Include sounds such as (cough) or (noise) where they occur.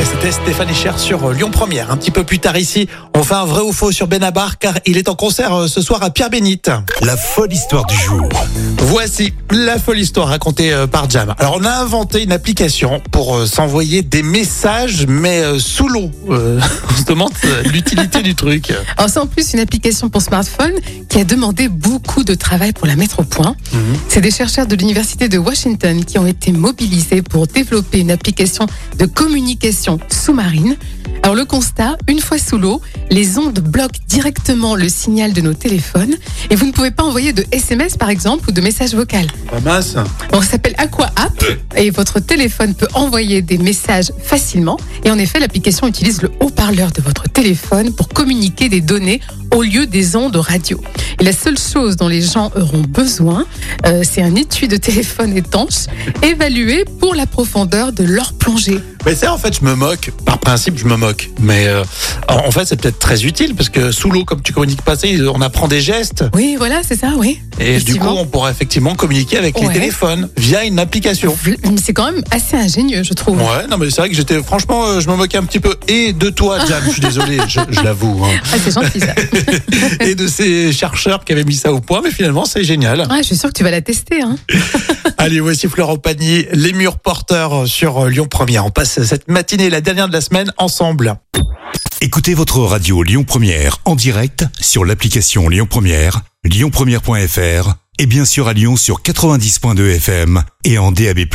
Et C'était Stéphanie Cher sur euh, Lyon Première. Un petit peu plus tard ici, on fait un vrai ou faux sur Benabar car il est en concert euh, ce soir à Pierre Bénite. La folle histoire du jour. Voici la folle histoire racontée euh, par Jam. Alors on a inventé une application pour s'envoyer des messages mais sous l'eau. Euh, (laughs) on se demande l'utilité du truc. Alors c'est en plus une application pour smartphone qui a demandé beaucoup de travail pour la mettre au point. C'est des chercheurs de l'université de Washington qui ont été mobilisés pour développer une application de communication sous-marine. Alors le constat, une fois sous l'eau, les ondes bloquent directement le signal de nos téléphones et vous ne pouvez pas envoyer de SMS par exemple ou de messages vocaux. Pas. Donc, ça s'appelle Aqua App et votre téléphone peut envoyer des messages facilement. Et en effet, l'application utilise le haut-parleur de votre téléphone pour communiquer des données au lieu des ondes radio. Et la seule chose dont les gens auront besoin, euh, c'est un étui de téléphone étanche évalué pour la profondeur de leur plongée. Mais ça en fait je me moque. Par principe je me moque. Mais euh, en fait c'est peut-être très utile parce que sous l'eau comme tu communiques pas on apprend des gestes. Oui, voilà, c'est ça, oui. Et du coup on pourra effectivement communiquer avec les Ouais. téléphones via une application. C'est quand même assez ingénieux, je trouve. Ouais, non mais c'est vrai que j'étais franchement, euh, je me moquais un petit peu et de toi, Jam. Je suis désolé, (laughs) je, je l'avoue, hein. Ah, c'est gentil ça. (laughs) et de ces chercheurs qui avaient mis ça au point. Mais finalement, c'est génial. Ah, je suis sûre que tu vas la tester. Hein. (laughs) Allez, voici Florent Pagny, les murs porteurs sur Lyon Première. On passe cette matinée, la dernière de la semaine, ensemble. Écoutez votre radio Lyon Première en direct sur l'application Lyon Première, lyonpremière.fr et bien sûr à Lyon sur 90.2 FM et en DAB+.